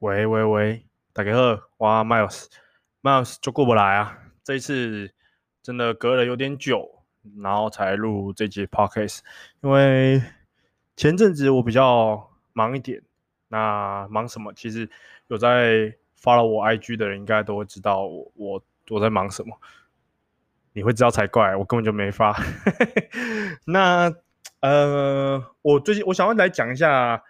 喂喂喂，大家好，我 Miles，Miles 就过不来啊。这一次真的隔了有点久，然后才录这集 Podcast，因为前阵子我比较忙一点。那忙什么？其实有在 follow 我 IG 的人应该都会知道我我我在忙什么。你会知道才怪，我根本就没发。那呃，我最近我想要来讲一下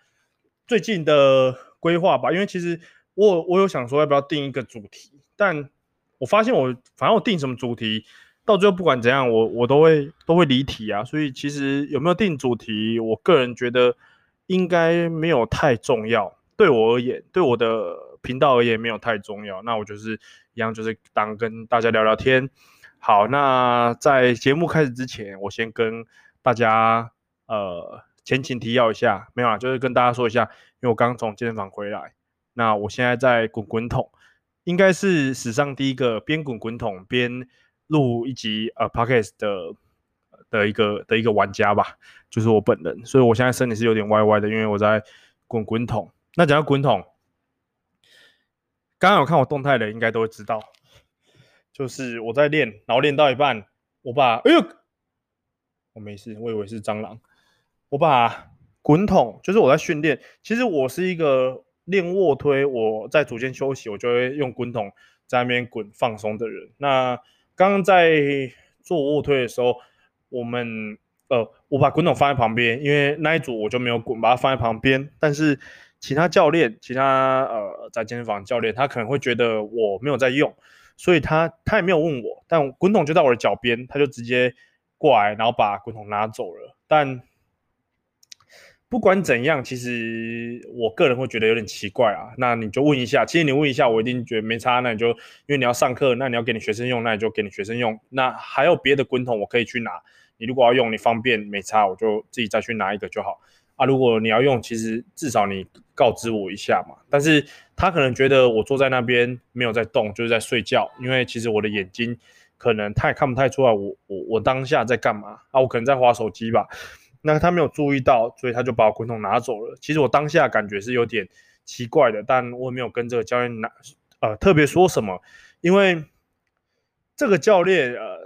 最近的。规划吧，因为其实我我有想说要不要定一个主题，但我发现我反正我定什么主题，到最后不管怎样，我我都会都会离题啊。所以其实有没有定主题，我个人觉得应该没有太重要。对我而言，对我的频道而言没有太重要。那我就是一样，就是当跟大家聊聊天。好，那在节目开始之前，我先跟大家呃。前情提要一下，没有啊，就是跟大家说一下，因为我刚从健身房回来，那我现在在滚滚筒，应该是史上第一个边滚滚筒边录一集呃 Podcast 的的一个的一个玩家吧，就是我本人，所以我现在身体是有点歪歪的，因为我在滚滚筒。那讲到滚筒，刚刚有看我动态的应该都会知道，就是我在练，然后练到一半，我把哎呦，我没事，我以为是蟑螂。我把滚筒，就是我在训练。其实我是一个练卧推，我在组间休息，我就会用滚筒在那边滚放松的人。那刚刚在做卧推的时候，我们呃，我把滚筒放在旁边，因为那一组我就没有滚，把它放在旁边。但是其他教练，其他呃在健身房教练，他可能会觉得我没有在用，所以他他也没有问我。但滚筒就在我的脚边，他就直接过来，然后把滚筒拿走了。但不管怎样，其实我个人会觉得有点奇怪啊。那你就问一下，其实你问一下，我一定觉得没差。那你就因为你要上课，那你要给你学生用，那你就给你学生用。那还有别的滚筒，我可以去拿。你如果要用，你方便没差，我就自己再去拿一个就好啊。如果你要用，其实至少你告知我一下嘛。但是他可能觉得我坐在那边没有在动，就是在睡觉，因为其实我的眼睛可能他也看不太出来我我我当下在干嘛啊。我可能在滑手机吧。那他没有注意到，所以他就把我滚筒拿走了。其实我当下感觉是有点奇怪的，但我也没有跟这个教练拿呃特别说什么，因为这个教练呃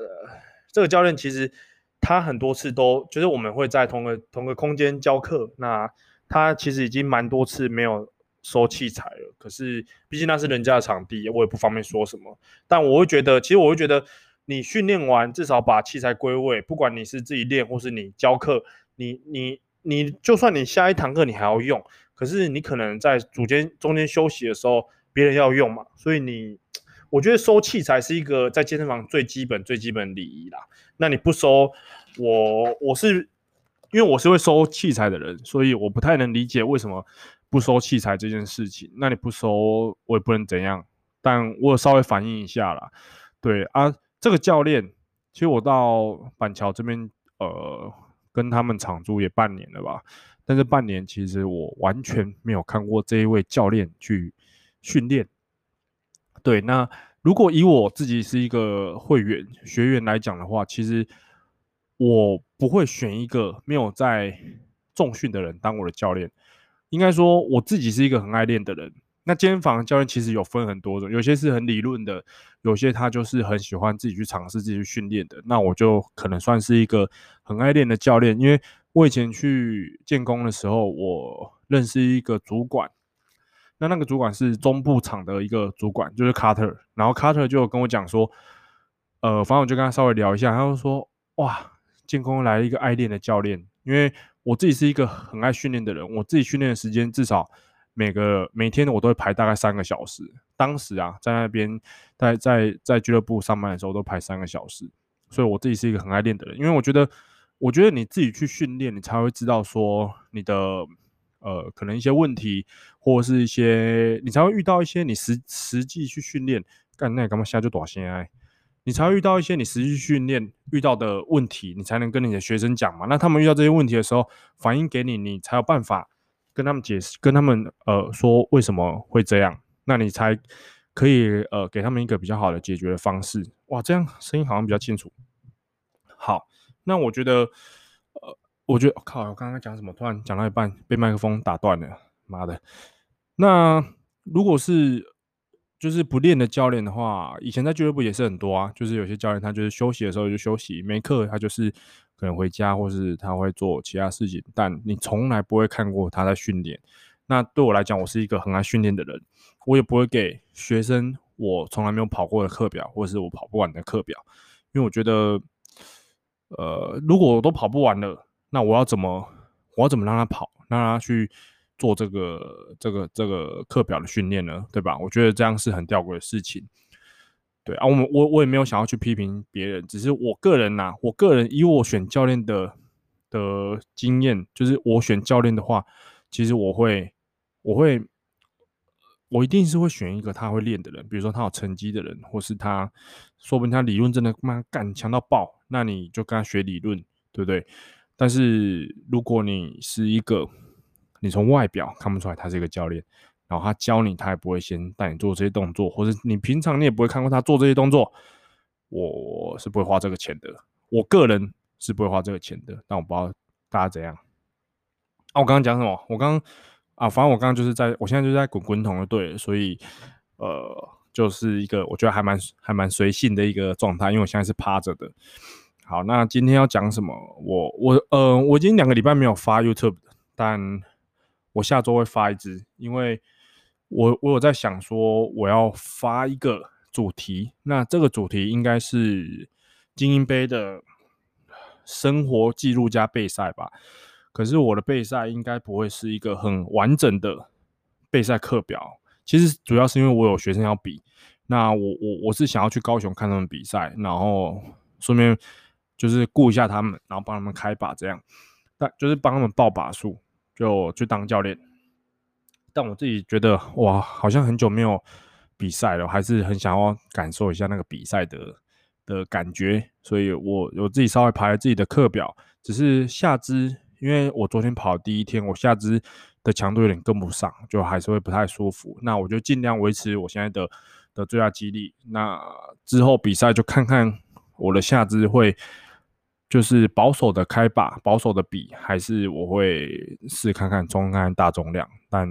这个教练其实他很多次都就是我们会在同个同个空间教课，那他其实已经蛮多次没有收器材了。可是毕竟那是人家的场地，我也不方便说什么。但我会觉得，其实我会觉得你训练完至少把器材归位，不管你是自己练或是你教课。你你你，就算你下一堂课你还要用，可是你可能在组间中间休息的时候，别人要用嘛，所以你，我觉得收器材是一个在健身房最基本最基本礼仪啦。那你不收，我我是因为我是会收器材的人，所以我不太能理解为什么不收器材这件事情。那你不收，我也不能怎样，但我稍微反映一下啦。对啊，这个教练，其实我到板桥这边，呃。跟他们场租也半年了吧，但是半年其实我完全没有看过这一位教练去训练。对，那如果以我自己是一个会员学员来讲的话，其实我不会选一个没有在重训的人当我的教练。应该说我自己是一个很爱练的人。那健身房教练其实有分很多种，有些是很理论的，有些他就是很喜欢自己去尝试、自己去训练的。那我就可能算是一个很爱练的教练，因为我以前去建工的时候，我认识一个主管，那那个主管是中部场的一个主管，就是 Carter。然后 Carter 就跟我讲说，呃，反正我就跟他稍微聊一下，他就说，哇，建工来了一个爱练的教练，因为我自己是一个很爱训练的人，我自己训练的时间至少。每个每天我都会排大概三个小时。当时啊，在那边在在在俱乐部上班的时候，都排三个小时。所以我自己是一个很爱练的人，因为我觉得，我觉得你自己去训练，你才会知道说你的呃可能一些问题，或者是一些你才会遇到一些你实实际去训练，干那干嘛现在就短线哎，你才会遇到一些你实际训练遇到的问题，你才能跟你的学生讲嘛。那他们遇到这些问题的时候，反映给你，你才有办法。跟他们解释，跟他们呃说为什么会这样，那你才可以呃给他们一个比较好的解决的方式。哇，这样声音好像比较清楚。好，那我觉得呃，我觉得靠，我刚刚讲什么？突然讲到一半被麦克风打断了，妈的。那如果是就是不练的教练的话，以前在俱乐部也是很多啊。就是有些教练他就是休息的时候就休息，没课他就是可能回家，或是他会做其他事情，但你从来不会看过他在训练。那对我来讲，我是一个很爱训练的人，我也不会给学生我从来没有跑过的课表，或是我跑不完的课表，因为我觉得，呃，如果我都跑不完了，那我要怎么我要怎么让他跑，让他去。做这个这个这个课表的训练呢，对吧？我觉得这样是很吊诡的事情。对啊，我我我也没有想要去批评别人，只是我个人呐、我个人以我选教练的的经验，就是我选教练的话，其实我会我会我一定是会选一个他会练的人，比如说他有成绩的人，或是他说不定他理论真的妈干强到爆，那你就跟他学理论，对不对？但是如果你是一个你从外表看不出来他是一个教练，然后他教你，他也不会先带你做这些动作，或者你平常你也不会看过他做这些动作，我是不会花这个钱的。我个人是不会花这个钱的，但我不知道大家怎样。啊，我刚刚讲什么？我刚啊，反正我刚刚就是在，我现在就是在滚滚筒的对，所以呃，就是一个我觉得还蛮还蛮随性的一个状态，因为我现在是趴着的。好，那今天要讲什么？我我呃，我已经两个礼拜没有发 YouTube，但我下周会发一支，因为我我有在想说我要发一个主题，那这个主题应该是精英杯的生活记录加备赛吧。可是我的备赛应该不会是一个很完整的备赛课表，其实主要是因为我有学生要比，那我我我是想要去高雄看他们比赛，然后顺便就是顾一下他们，然后帮他们开把这样，但就是帮他们报把数。就去当教练，但我自己觉得哇，好像很久没有比赛了，还是很想要感受一下那个比赛的的感觉，所以我我自己稍微排了自己的课表，只是下肢，因为我昨天跑第一天，我下肢的强度有点跟不上，就还是会不太舒服。那我就尽量维持我现在的的最大肌力，那之后比赛就看看我的下肢会。就是保守的开把，保守的比，还是我会试看看中看看大重量，但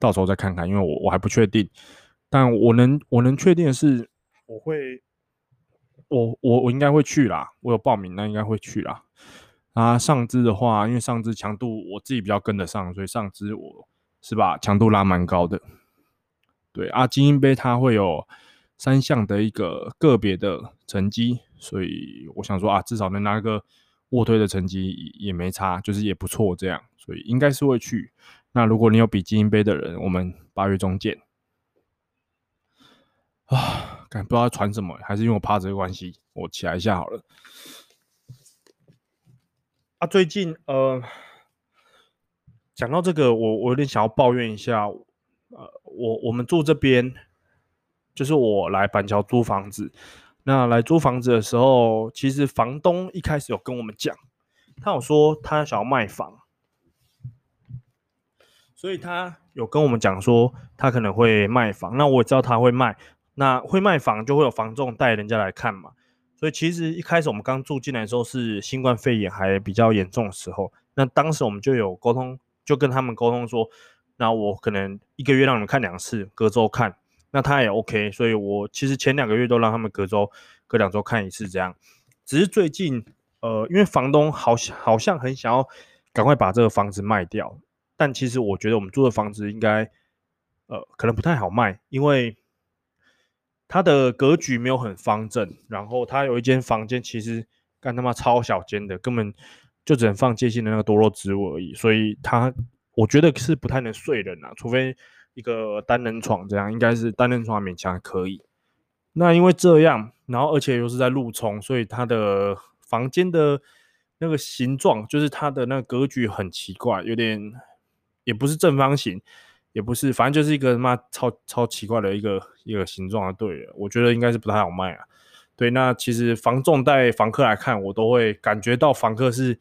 到时候再看看，因为我我还不确定。但我能我能确定的是，我会，我我我应该会去啦，我有报名，那应该会去啦。啊，上肢的话，因为上肢强度我自己比较跟得上，所以上肢我是把强度拉蛮高的。对啊，精英杯它会有三项的一个个别的成绩。所以我想说啊，至少能拿个卧推的成绩也没差，就是也不错这样，所以应该是会去。那如果你有比精英杯的人，我们八月中见。啊，感不知道传什么，还是因为我趴着的关系，我起来一下好了。啊，最近呃，讲到这个，我我有点想要抱怨一下，呃，我我们住这边，就是我来板桥租房子。那来租房子的时候，其实房东一开始有跟我们讲，他有说他想要卖房，所以他有跟我们讲说他可能会卖房。那我也知道他会卖，那会卖房就会有房仲带人家来看嘛。所以其实一开始我们刚住进来的时候是新冠肺炎还比较严重的时候，那当时我们就有沟通，就跟他们沟通说，那我可能一个月让你们看两次，隔周看。那他也 OK，所以我其实前两个月都让他们隔周、隔两周看一次这样。只是最近，呃，因为房东好像好像很想要赶快把这个房子卖掉，但其实我觉得我们租的房子应该，呃，可能不太好卖，因为它的格局没有很方正，然后它有一间房间其实干他妈超小间的，根本就只能放接近的那个多肉植物而已，所以它我觉得是不太能睡人啊，除非。一个单人床这样应该是单人床勉强可以。那因为这样，然后而且又是在路冲，所以它的房间的那个形状，就是它的那个格局很奇怪，有点也不是正方形，也不是，反正就是一个他妈超超奇怪的一个一个形状。对，我觉得应该是不太好卖啊。对，那其实房仲带房客来看，我都会感觉到房客是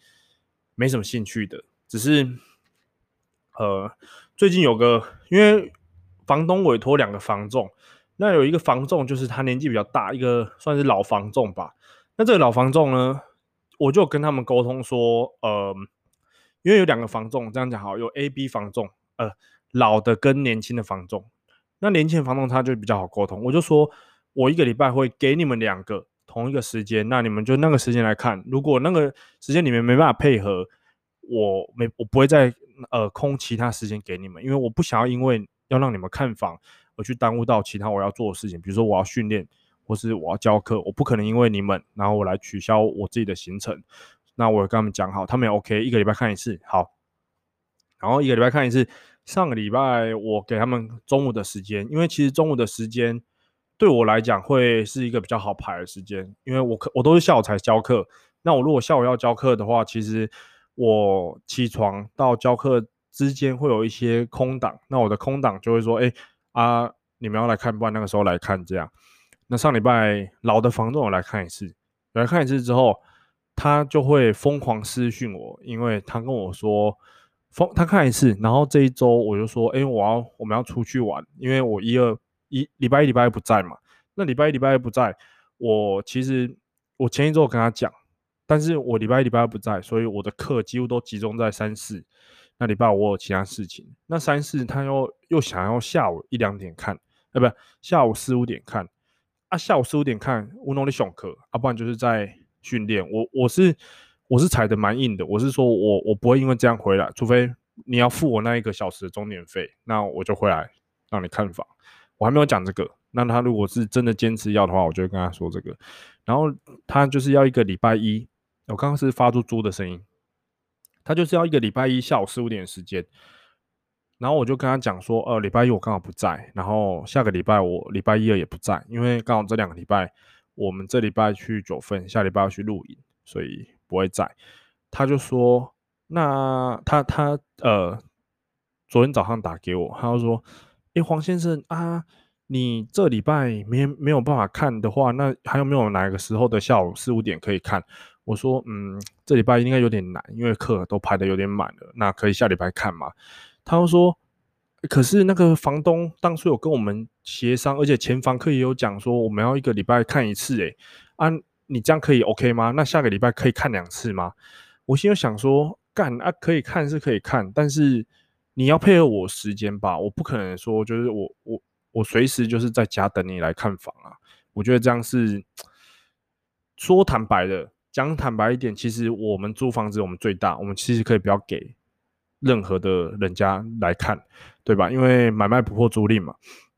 没什么兴趣的，只是呃。最近有个，因为房东委托两个房仲，那有一个房仲就是他年纪比较大，一个算是老房仲吧。那这个老房仲呢，我就跟他们沟通说，呃，因为有两个房仲，这样讲好，有 A、B 房仲，呃，老的跟年轻的房仲。那年轻的房仲他就比较好沟通，我就说我一个礼拜会给你们两个同一个时间，那你们就那个时间来看。如果那个时间你们没办法配合，我没我不会再呃空其他时间给你们，因为我不想要因为要让你们看房而去耽误到其他我要做的事情，比如说我要训练或是我要教课，我不可能因为你们然后我来取消我自己的行程。那我跟他们讲好，他们也 OK，一个礼拜看一次，好。然后一个礼拜看一次。上个礼拜我给他们中午的时间，因为其实中午的时间对我来讲会是一个比较好排的时间，因为我课我都是下午才教课。那我如果下午要教课的话，其实我起床到教课之间会有一些空档，那我的空档就会说，哎啊，你们要来看，不然那个时候来看这样。那上礼拜老的房东我来看一次，来看一次之后，他就会疯狂私讯我，因为他跟我说。疯他看一次，然后这一周我就说，哎，我要我们要出去玩，因为我一二一礼拜一礼拜不在嘛。那礼拜一礼拜二不在，我其实我前一周跟他讲，但是我礼拜一礼拜二不在，所以我的课几乎都集中在三四。那礼拜我有其他事情，那三四他又又想要下午一两点看，哎，不下午四五点看啊，下午四五点看我弄的选课，啊，不然就是在训练。我我是。我是踩的蛮硬的，我是说我我不会因为这样回来，除非你要付我那一个小时的钟点费，那我就回来让你看房。我还没有讲这个，那他如果是真的坚持要的话，我就会跟他说这个。然后他就是要一个礼拜一，我刚刚是发出猪的声音，他就是要一个礼拜一下午四五点的时间。然后我就跟他讲说，呃，礼拜一我刚好不在，然后下个礼拜我礼拜一二也不在，因为刚好这两个礼拜我们这礼拜去九份，下礼拜要去露营，所以。不会在，他就说，那他他呃，昨天早上打给我，他就说，诶，黄先生啊，你这礼拜没没有办法看的话，那还有没有哪个时候的下午四五点可以看？我说，嗯，这礼拜应该有点难，因为课都排得有点满了，那可以下礼拜看嘛？他就说，可是那个房东当初有跟我们协商，而且前房客也有讲说，我们要一个礼拜看一次，诶，啊。你这样可以 OK 吗？那下个礼拜可以看两次吗？我心里想说，干啊，可以看是可以看，但是你要配合我时间吧。我不可能说就是我我我随时就是在家等你来看房啊。我觉得这样是说坦白的，讲坦白一点，其实我们租房子我们最大，我们其实可以不要给任何的人家来看，对吧？因为买卖不破租赁嘛。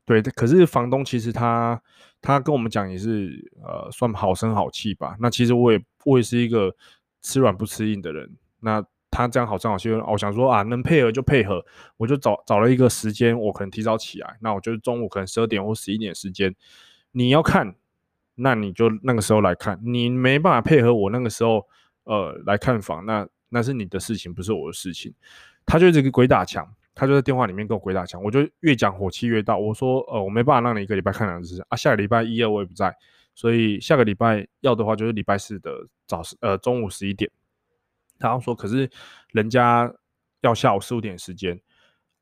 对，可是房东其实他。他跟我们讲也是，呃，算好声好气吧。那其实我也我也是一个吃软不吃硬的人。那他这样好声好气，我想说啊，能配合就配合。我就找找了一个时间，我可能提早起来。那我就是中午可能十二点或十一点时间，你要看，那你就那个时候来看。你没办法配合我那个时候，呃，来看房，那那是你的事情，不是我的事情。他就这个鬼打墙。他就在电话里面跟我鬼打墙，我就越讲火气越大。我说，呃，我没办法让你一个礼拜看两次啊，下个礼拜一二我也不在，所以下个礼拜要的话就是礼拜四的早呃中午十一点。然后说，可是人家要下午四五点时间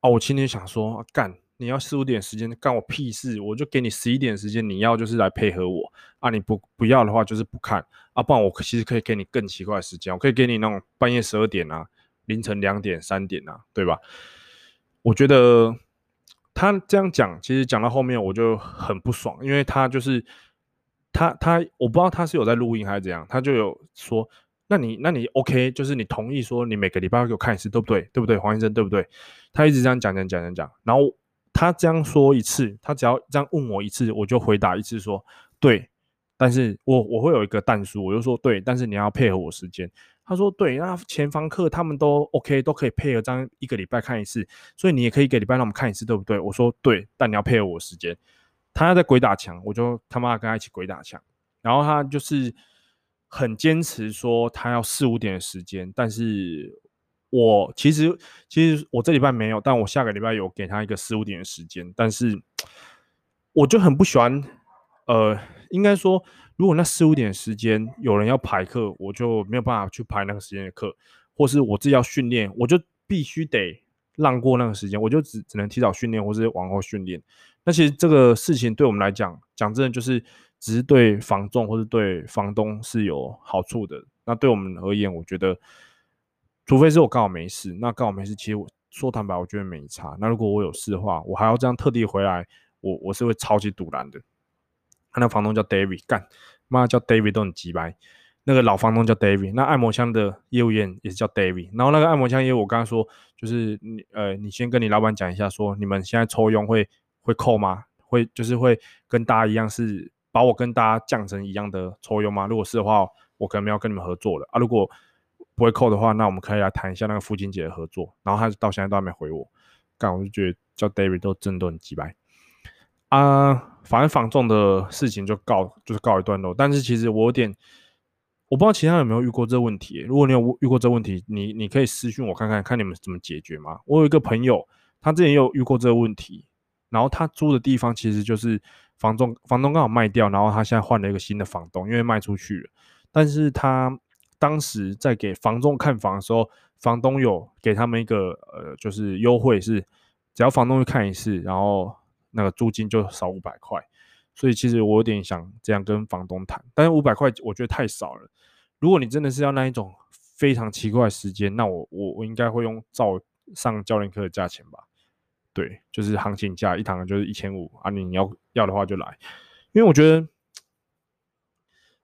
啊，我今天想说，干，你要四五点时间干我屁事，我就给你十一点时间，你要就是来配合我啊，你不不要的话就是不看啊，不然我其实可以给你更奇怪的时间，我可以给你那种半夜十二点啊，凌晨两点三点啊，对吧？我觉得他这样讲，其实讲到后面我就很不爽，因为他就是他他我不知道他是有在录音还是怎样，他就有说，那你那你 OK，就是你同意说你每个礼拜要给我看一次，对不对？对不对，黄先生，对不对？他一直这样讲讲讲讲讲，然后他这样说一次，他只要这样问我一次，我就回答一次说对，但是我我会有一个但书，我就说对，但是你要配合我时间。他说：“对，那前房客他们都 OK，都可以配合这样一个礼拜看一次，所以你也可以一个礼拜让我们看一次，对不对？”我说：“对，但你要配合我时间。”他要在鬼打墙，我就他妈跟他一起鬼打墙。然后他就是很坚持说他要四五点的时间，但是我其实其实我这礼拜没有，但我下个礼拜有给他一个四五点的时间，但是我就很不喜欢，呃，应该说。如果那四五点时间有人要排课，我就没有办法去排那个时间的课，或是我自己要训练，我就必须得让过那个时间，我就只只能提早训练，或是往后训练。那其实这个事情对我们来讲，讲真的就是只是对房仲或是对房东是有好处的。那对我们而言，我觉得，除非是我刚好没事，那刚好没事，其实我说坦白，我觉得没差。那如果我有事的话，我还要这样特地回来我我是会超级堵拦的。那房东叫 David，干妈叫 David 都很鸡掰。那个老房东叫 David，那按摩枪的业务员也是叫 David。然后那个按摩枪业务，我刚刚说就是你呃，你先跟你老板讲一下说，你们现在抽佣会会扣吗？会就是会跟大家一样是把我跟大家降成一样的抽佣吗？如果是的话，我可能没有跟你们合作了啊。如果不会扣的话，那我们可以来谈一下那个父亲节的合作。然后他到现在都还没回我，干我就觉得叫 David 都真的很鸡掰。啊，反正房仲的事情就告就是告一段落。但是其实我有点，我不知道其他人有没有遇过这问题。如果你有遇过这问题，你你可以私信我看看，看你们怎么解决吗？我有一个朋友，他之前也有遇过这个问题，然后他租的地方其实就是房东，房东刚好卖掉，然后他现在换了一个新的房东，因为卖出去了。但是他当时在给房东看房的时候，房东有给他们一个呃，就是优惠是，只要房东去看一次，然后。那个租金就少五百块，所以其实我有点想这样跟房东谈，但是五百块我觉得太少了。如果你真的是要那一种非常奇怪的时间，那我我我应该会用照上教练课的价钱吧？对，就是行情价一堂就是一千五啊，你要要的话就来，因为我觉得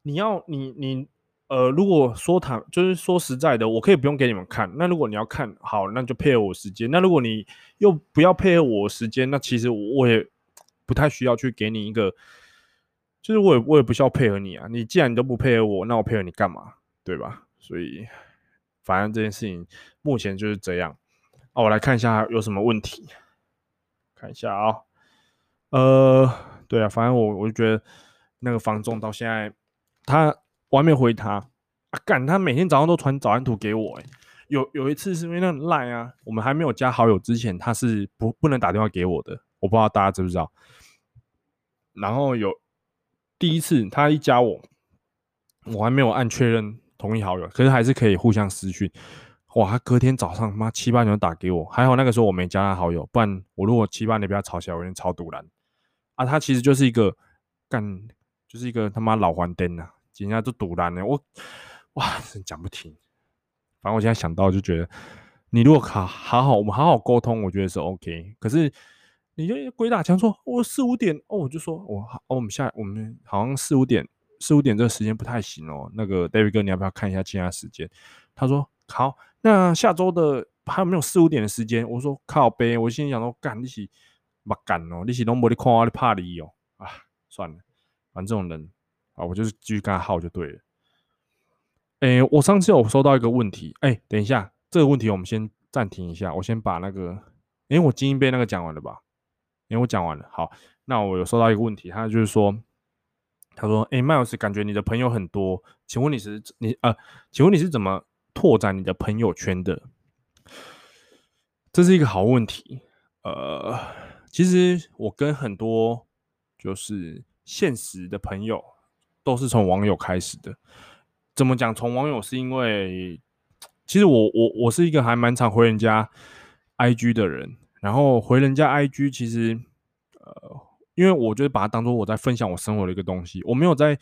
你要你你呃，如果说谈就是说实在的，我可以不用给你们看。那如果你要看好，那就配合我时间。那如果你又不要配合我时间，那其实我也不太需要去给你一个，就是我也我也不需要配合你啊。你既然你都不配合我，那我配合你干嘛？对吧？所以反正这件事情目前就是这样。啊，我来看一下有什么问题，看一下啊、呃，对啊，反正我我就觉得那个房仲到现在他。我还没回他啊！干，他每天早上都传早安图给我。哎，有有一次是因为那个 Line 啊，我们还没有加好友之前，他是不不能打电话给我的。我不知道大家知不知道。然后有第一次他一加我，我还没有按确认同意好友，可是还是可以互相私讯。哇，他隔天早上妈七八点就打给我，还好那个时候我没加他好友，不然我如果七八点被他吵起来，我有点超赌烂啊！他其实就是一个干，就是一个他妈老黄灯啊。人家都堵烂了，我哇，真讲不停。反正我现在想到就觉得，你如果好好好，我们好好沟通，我觉得是 OK。可是你就鬼打墙说，我四五点哦，我就说我好，我们下我们好像四五点四五点这个时间不太行哦。那个 David 哥，你要不要看一下其他时间？他说好，那下周的还有没有四五点的时间？我说靠呗，我心里想说干你是不干哦，你是拢无你看我的怕你哦啊，算了，反正这种人。啊，我就是继续跟他耗就对了。哎，我上次有收到一个问题，哎，等一下，这个问题我们先暂停一下，我先把那个，哎，我精英杯那个讲完了吧？哎，我讲完了。好，那我有收到一个问题，他就是说，他说，哎，Miles，感觉你的朋友很多，请问你是你呃，请问你是怎么拓展你的朋友圈的？这是一个好问题。呃，其实我跟很多就是现实的朋友。都是从网友开始的，怎么讲？从网友是因为，其实我我我是一个还蛮常回人家 IG 的人，然后回人家 IG，其实呃，因为我就是把它当做我在分享我生活的一个东西，我没有在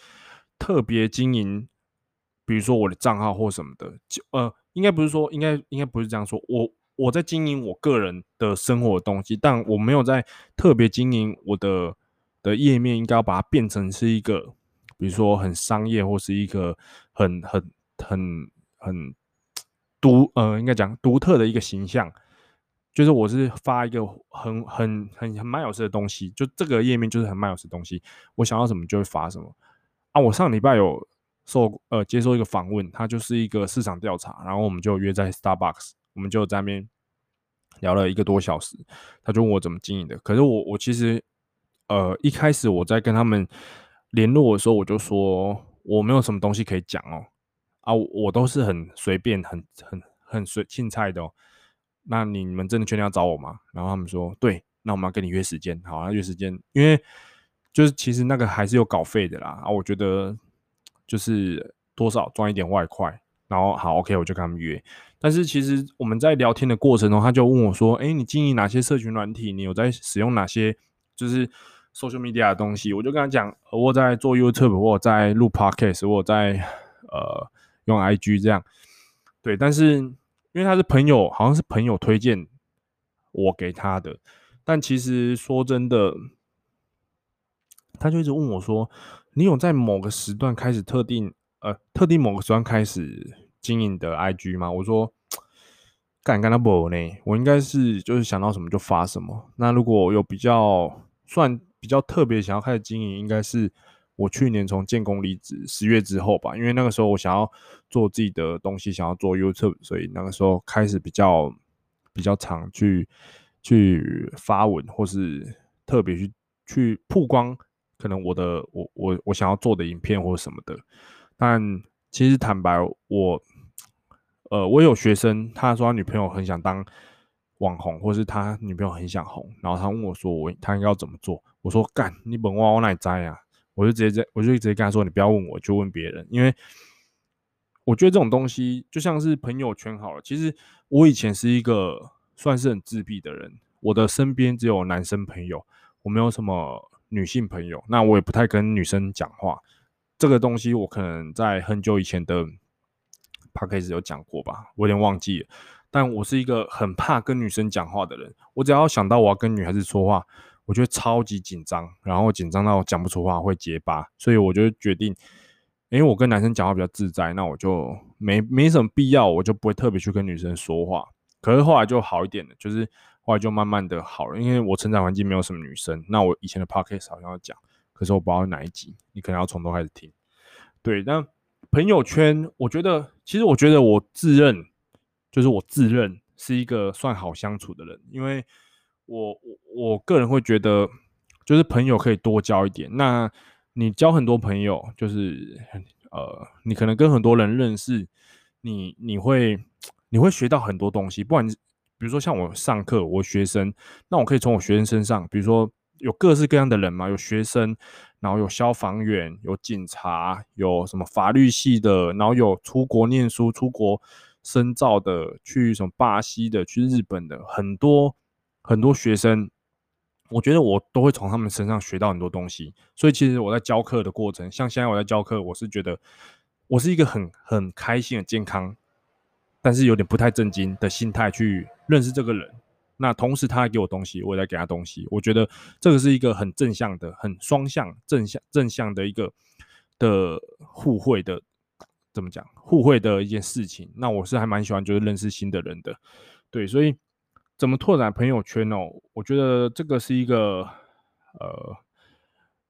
特别经营，比如说我的账号或什么的，就呃，应该不是说，应该应该不是这样说，我我在经营我个人的生活的东西，但我没有在特别经营我的的页面，应该要把它变成是一个。比如说很商业，或是一个很很很很独呃，应该讲独特的一个形象，就是我是发一个很很很很 Miles 的东西，就这个页面就是很 Miles 的东西，我想要什么就会发什么啊。我上礼拜有受呃接受一个访问，他就是一个市场调查，然后我们就约在 Starbucks，我们就在那边聊了一个多小时，他就问我怎么经营的，可是我我其实呃一开始我在跟他们。联络我的时候，我就说我没有什么东西可以讲哦，啊，我都是很随便、很很很随性菜的哦。那你们真的确定要找我吗？然后他们说对，那我们要跟你约时间，好啊，约时间，因为就是其实那个还是有稿费的啦。啊，我觉得就是多少赚一点外快，然后好，OK，我就跟他们约。但是其实我们在聊天的过程中，他就问我说：“哎，你经营哪些社群软体？你有在使用哪些？就是。” Social media 的东西，我就跟他讲，我在做 YouTube，我在录 Podcast，我在呃用 IG 这样，对。但是因为他是朋友，好像是朋友推荐我给他的，但其实说真的，他就一直问我说：“你有在某个时段开始特定呃特定某个时段开始经营的 IG 吗？”我说：“干干他不呢，我应该是就是想到什么就发什么。那如果有比较算比较特别想要开始经营，应该是我去年从建工离职十月之后吧，因为那个时候我想要做自己的东西，想要做 YouTube，所以那个时候开始比较比较常去去发文，或是特别去去曝光。”可能我的我我我想要做的影片或什么的，但其实坦白我，呃，我有学生，他说他女朋友很想当网红，或是他女朋友很想红，然后他问我说我他应该要怎么做？我说干，你本我我哪在呀？我就直接在我就直接跟他说，你不要问我，就问别人，因为我觉得这种东西就像是朋友圈好了。其实我以前是一个算是很自闭的人，我的身边只有男生朋友，我没有什么。女性朋友，那我也不太跟女生讲话。这个东西我可能在很久以前的 podcast 有讲过吧，我有点忘记了。但我是一个很怕跟女生讲话的人，我只要想到我要跟女孩子说话，我觉得超级紧张，然后紧张到我讲不出话会结巴，所以我就决定，因为我跟男生讲话比较自在，那我就没没什么必要，我就不会特别去跟女生说话。可是后来就好一点了，就是。后来就慢慢的好了，因为我成长环境没有什么女生。那我以前的 podcast 好像要讲，可是我不知道哪一集，你可能要从头开始听。对，那朋友圈，我觉得其实我觉得我自认就是我自认是一个算好相处的人，因为我我我个人会觉得，就是朋友可以多交一点。那你交很多朋友，就是呃，你可能跟很多人认识，你你会你会学到很多东西，不管。比如说像我上课，我学生，那我可以从我学生身上，比如说有各式各样的人嘛，有学生，然后有消防员，有警察，有什么法律系的，然后有出国念书、出国深造的，去什么巴西的，去日本的，很多很多学生，我觉得我都会从他们身上学到很多东西。所以其实我在教课的过程，像现在我在教课，我是觉得我是一个很很开心、很健康。但是有点不太正经的心态去认识这个人，那同时他还给我东西，我也在给他东西。我觉得这个是一个很正向的、很双向、正向、正向的一个的互惠的，怎么讲？互惠的一件事情。那我是还蛮喜欢，就是认识新的人的。对，所以怎么拓展朋友圈哦？我觉得这个是一个呃，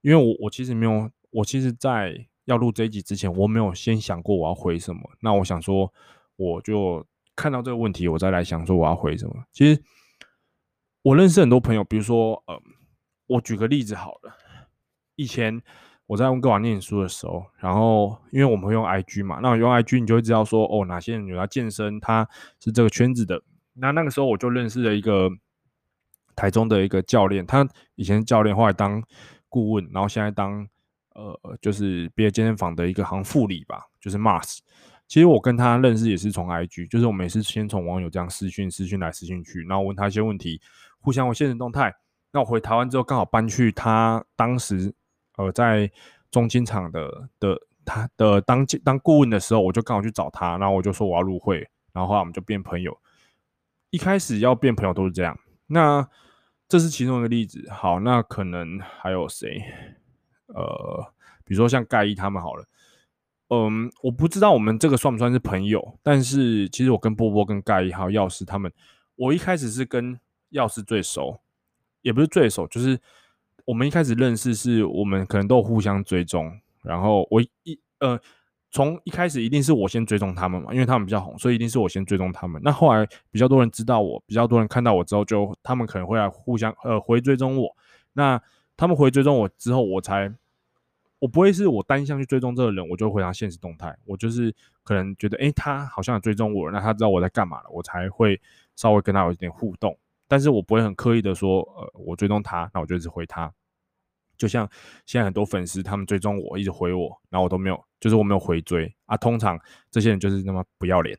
因为我我其实没有，我其实在要录这一集之前，我没有先想过我要回什么。那我想说。我就看到这个问题，我再来想说我要回什么。其实我认识很多朋友，比如说，呃，我举个例子好了。以前我在温哥华念书的时候，然后因为我们会用 IG 嘛，那用 IG 你就会知道说，哦，哪些人有在健身，他是这个圈子的。那那个时候我就认识了一个台中的一个教练，他以前是教练，后来当顾问，然后现在当呃，就是别的健身房的一个行副理吧，就是 Mars。其实我跟他认识也是从 IG，就是我们也是先从网友这样私讯、私讯来私讯去，然后问他一些问题，互相有现实动态。那我回台湾之后，刚好搬去他当时呃在中金厂的的他的当当顾问的时候，我就刚好去找他，然后我就说我要入会，然后后来我们就变朋友。一开始要变朋友都是这样，那这是其中一个例子。好，那可能还有谁？呃，比如说像盖伊他们好了。嗯，我不知道我们这个算不算是朋友，但是其实我跟波波、跟盖伊还有药师他们，我一开始是跟药师最熟，也不是最熟，就是我们一开始认识，是我们可能都互相追踪，然后我一呃从一开始一定是我先追踪他们嘛，因为他们比较红，所以一定是我先追踪他们。那后来比较多人知道我，比较多人看到我之后，就他们可能会来互相呃回追踪我。那他们回追踪我之后，我才。我不会是我单向去追踪这个人，我就回他现实动态。我就是可能觉得，诶，他好像追踪我，那他知道我在干嘛了，我才会稍微跟他有一点互动。但是我不会很刻意的说，呃，我追踪他，那我就一直回他。就像现在很多粉丝，他们追踪我，一直回我，然后我都没有，就是我没有回追啊。通常这些人就是那么不要脸。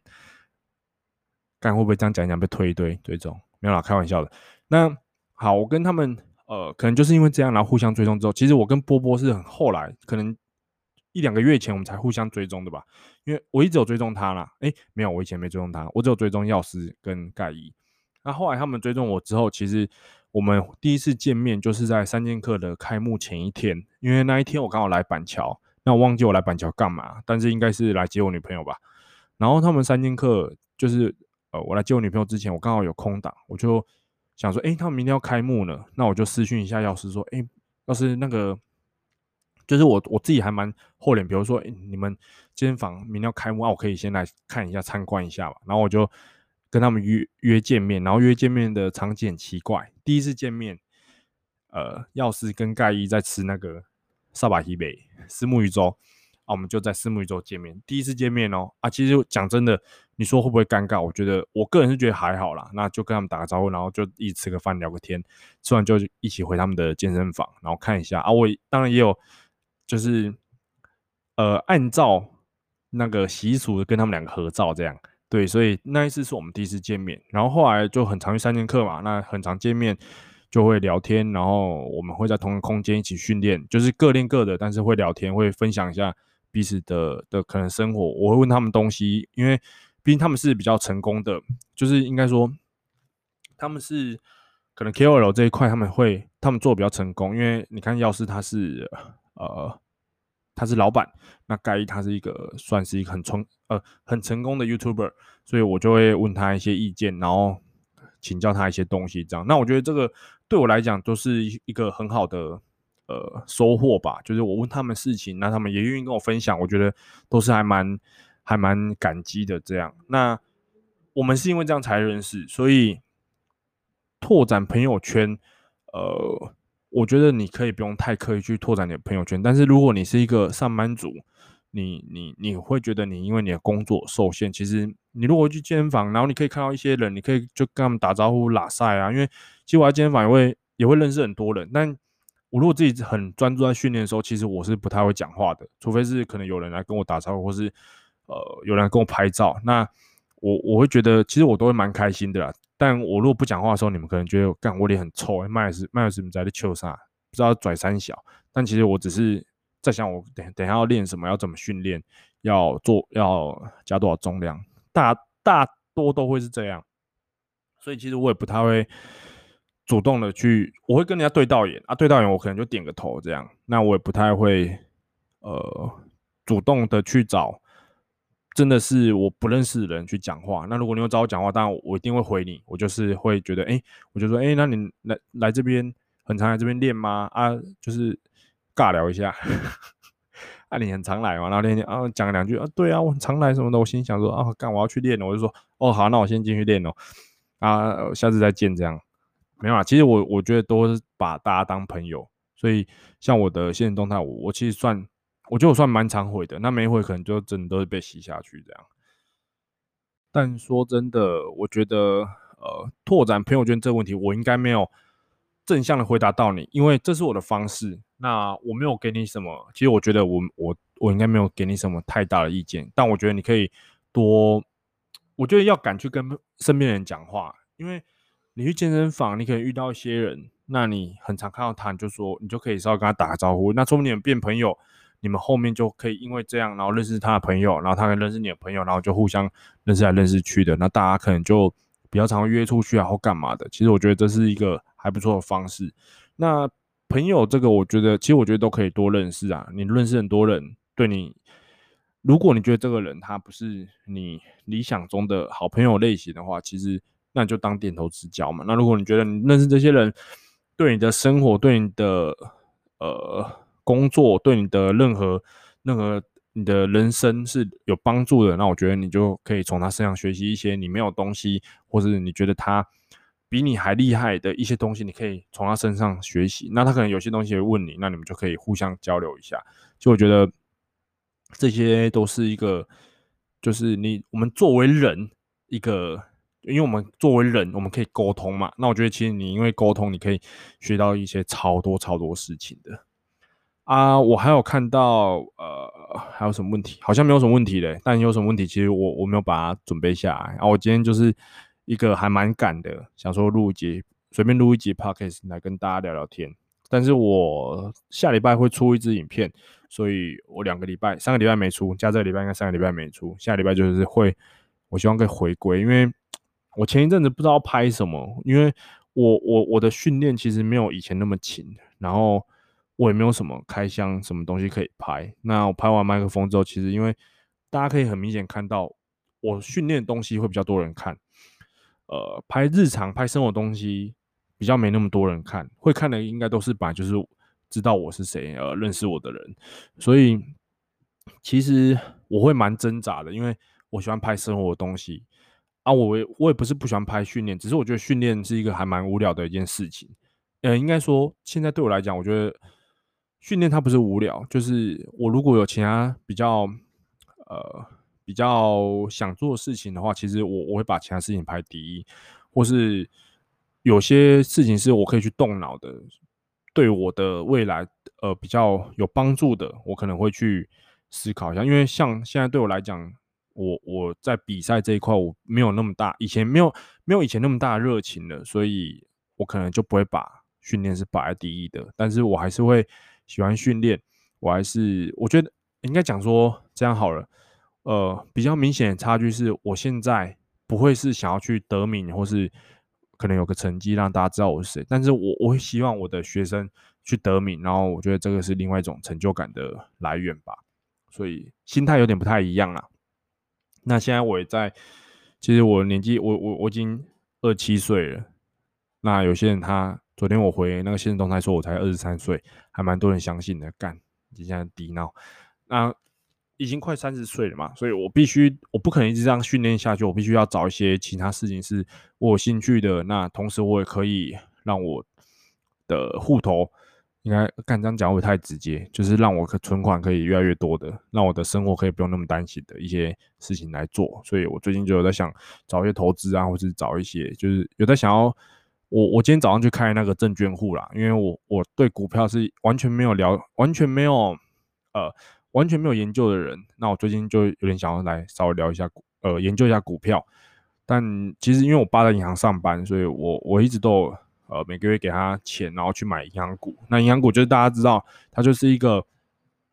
看会不会这样讲一讲被推一堆追踪？没有啦，开玩笑的。那好，我跟他们。呃，可能就是因为这样，然后互相追踪之后，其实我跟波波是很后来，可能一两个月前我们才互相追踪的吧。因为我一直有追踪他啦，诶，没有，我以前没追踪他，我只有追踪药师跟盖伊。那后来他们追踪我之后，其实我们第一次见面就是在三剑客的开幕前一天，因为那一天我刚好来板桥，那我忘记我来板桥干嘛，但是应该是来接我女朋友吧。然后他们三剑客就是呃，我来接我女朋友之前，我刚好有空档，我就想说，哎，他们明天要开幕了，那我就私讯一下药师说，哎，要是那个。就是我我自己还蛮厚脸，比如说，欸、你们健身房明天要开幕，啊，我可以先来看一下，参观一下吧。然后我就跟他们约约见面，然后约见面的场景很奇怪，第一次见面，呃，药师跟盖伊在吃那个萨巴希贝虱目鱼粥，啊，我们就在虱目鱼粥见面，第一次见面哦，啊，其实讲真的，你说会不会尴尬？我觉得我个人是觉得还好啦，那就跟他们打个招呼，然后就一起吃个饭聊个天，吃完就一起回他们的健身房，然后看一下啊，我当然也有。就是，呃，按照那个习俗跟他们两个合照这样，对，所以那一次是我们第一次见面，然后后来就很常去三剑客嘛，那很常见面就会聊天，然后我们会在同一个空间一起训练，就是各练各的，但是会聊天，会分享一下彼此的的可能生活，我会问他们东西，因为毕竟他们是比较成功的，就是应该说他们是可能 KOL 这一块他们会他们做的比较成功，因为你看药师他是。呃，他是老板，那盖伊他是一个算是一个很成呃很成功的 YouTuber，所以我就会问他一些意见，然后请教他一些东西，这样。那我觉得这个对我来讲都是一个很好的呃收获吧，就是我问他们事情，那他们也愿意跟我分享，我觉得都是还蛮还蛮感激的这样。那我们是因为这样才认识，所以拓展朋友圈，呃。我觉得你可以不用太刻意去拓展你的朋友圈，但是如果你是一个上班族，你你你会觉得你因为你的工作受限，其实你如果去健身房，然后你可以看到一些人，你可以就跟他们打招呼、拉赛啊。因为其实我在健身房也会也会认识很多人，但我如果自己很专注在训练的时候，其实我是不太会讲话的，除非是可能有人来跟我打招呼，或是呃有人来跟我拍照，那我我会觉得其实我都会蛮开心的啦。但我如果不讲话的时候，你们可能觉得干我脸很臭，麦尔斯麦尔斯你在这秋啥，不知道拽三小。但其实我只是在想，我等等下要练什么，要怎么训练，要做要加多少重量，大大多都会是这样。所以其实我也不太会主动的去，我会跟人家对到眼啊，对到眼我可能就点个头这样。那我也不太会呃主动的去找。真的是我不认识的人去讲话。那如果你有找我讲话，当然我一定会回你。我就是会觉得，哎、我就说，哎、那你来来这边很常来这边练吗？啊，就是尬聊一下。啊，你很常来嘛？然后练练啊，讲两句啊，对啊，我很常来什么的。我心想说啊，干我要去练了。我就说，哦，好，那我先进去练哦。啊，下次再见这样。没有啊，其实我我觉得都是把大家当朋友，所以像我的现实动态，我其实算。我觉得我算蛮常回的，那没回可能就真的都是被洗下去这样。但说真的，我觉得呃，拓展朋友圈这个问题，我应该没有正向的回答到你，因为这是我的方式。那我没有给你什么，其实我觉得我我我应该没有给你什么太大的意见。但我觉得你可以多，我觉得要敢去跟身边人讲话，因为你去健身房，你可以遇到一些人，那你很常看到他，你就说你就可以稍微跟他打个招呼，那说不定你们变朋友。你们后面就可以因为这样，然后认识他的朋友，然后他可以认识你的朋友，然后就互相认识来认识去的。那大家可能就比较常约出去啊，或干嘛的。其实我觉得这是一个还不错的方式。那朋友这个，我觉得其实我觉得都可以多认识啊。你认识很多人，对你，如果你觉得这个人他不是你理想中的好朋友类型的话，其实那你就当点头之交嘛。那如果你觉得你认识这些人对你的生活，对你的呃。工作对你的任何任何你的人生是有帮助的，那我觉得你就可以从他身上学习一些你没有东西，或是你觉得他比你还厉害的一些东西，你可以从他身上学习。那他可能有些东西会问你，那你们就可以互相交流一下。就我觉得这些都是一个，就是你我们作为人一个，因为我们作为人，我们可以沟通嘛。那我觉得其实你因为沟通，你可以学到一些超多超多事情的。啊，我还有看到，呃，还有什么问题？好像没有什么问题嘞。但有什么问题，其实我我没有把它准备下来。然后我今天就是一个还蛮赶的，想说录一集，随便录一集 podcast 来跟大家聊聊天。但是我下礼拜会出一支影片，所以我两个礼拜、三个礼拜没出，加这个礼拜应该三个礼拜没出。下礼拜就是会，我希望可以回归，因为我前一阵子不知道拍什么，因为我我我的训练其实没有以前那么勤，然后我也没有什么开箱什么东西可以拍。那我拍完麦克风之后，其实因为大家可以很明显看到，我训练的东西会比较多人看。呃，拍日常、拍生活东西比较没那么多人看，会看的应该都是本来就是知道我是谁，呃，认识我的人。所以其实我会蛮挣扎的，因为我喜欢拍生活的东西啊。我我也不是不喜欢拍训练，只是我觉得训练是一个还蛮无聊的一件事情。呃，应该说现在对我来讲，我觉得训练它不是无聊，就是我如果有其他比较呃。比较想做的事情的话，其实我我会把其他事情排第一，或是有些事情是我可以去动脑的，对我的未来呃比较有帮助的，我可能会去思考一下。因为像现在对我来讲，我我在比赛这一块我没有那么大，以前没有没有以前那么大的热情了，所以我可能就不会把训练是摆在第一的。但是我还是会喜欢训练，我还是我觉得应该讲说这样好了。呃，比较明显的差距是，我现在不会是想要去得名，或是可能有个成绩让大家知道我是谁，但是我我会希望我的学生去得名，然后我觉得这个是另外一种成就感的来源吧，所以心态有点不太一样啦。那现在我也在，其实我年纪我我我已经二七岁了，那有些人他昨天我回那个限时动态说我才二十三岁，还蛮多人相信的，干，你现在低闹，那。已经快三十岁了嘛，所以我必须，我不可能一直这样训练下去，我必须要找一些其他事情是我有兴趣的。那同时，我也可以让我的户头，应该干这样讲会太直接，就是让我的存款可以越来越多的，让我的生活可以不用那么担心的一些事情来做。所以我最近就有在想找一些投资啊，或者是找一些，就是有在想要我我今天早上去开那个证券户啦，因为我我对股票是完全没有聊，完全没有呃。完全没有研究的人，那我最近就有点想要来稍微聊一下股，呃，研究一下股票。但其实因为我爸在银行上班，所以我我一直都呃每个月给他钱，然后去买银行股。那银行股就是大家知道，它就是一个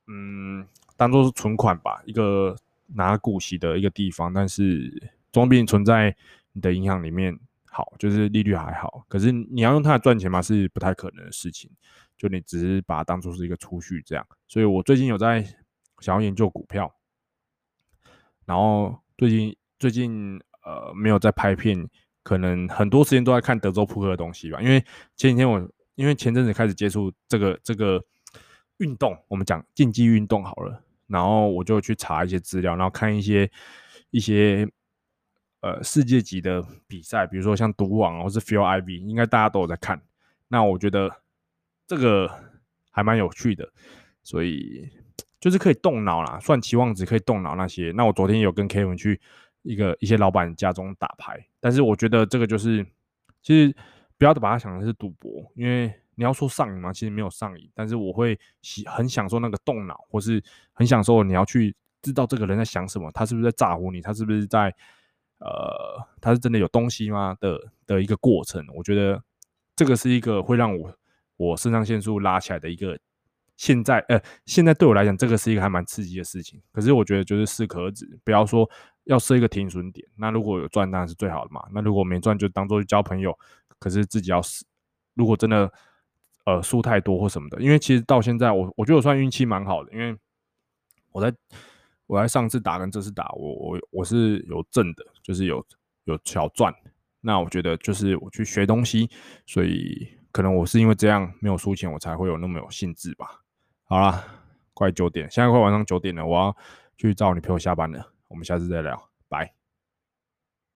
嗯，当做是存款吧，一个拿股息的一个地方。但是总比你存在你的银行里面好，就是利率还好。可是你要用它来赚钱嘛，是不太可能的事情。就你只是把它当做是一个储蓄这样。所以我最近有在。想要研究股票，然后最近最近呃没有在拍片，可能很多时间都在看德州扑克的东西吧。因为前几天我因为前阵子开始接触这个这个运动，我们讲竞技运动好了，然后我就去查一些资料，然后看一些一些呃世界级的比赛，比如说像赌网或是 Feel IV，应该大家都有在看。那我觉得这个还蛮有趣的，所以。就是可以动脑啦，算期望值可以动脑那些。那我昨天有跟 Kevin 去一个一些老板家中打牌，但是我觉得这个就是，其实不要把它想成是赌博，因为你要说上瘾嘛，其实没有上瘾。但是我会喜很享受那个动脑，或是很享受你要去知道这个人在想什么，他是不是在诈唬你，他是不是在呃，它是真的有东西吗的的一个过程。我觉得这个是一个会让我我肾上腺素拉起来的一个。现在，呃，现在对我来讲，这个是一个还蛮刺激的事情。可是我觉得就是适可而止，不要说要设一个停损点。那如果有赚，当然是最好的嘛。那如果没赚，就当做交朋友。可是自己要死，如果真的呃输太多或什么的，因为其实到现在，我我觉得我算运气蛮好的，因为我在我在上次打跟这次打，我我我是有挣的，就是有有小赚。那我觉得就是我去学东西，所以可能我是因为这样没有输钱，我才会有那么有兴致吧。好啦，快九点，现在快晚上九点了，我要去找女朋友下班了。我们下次再聊，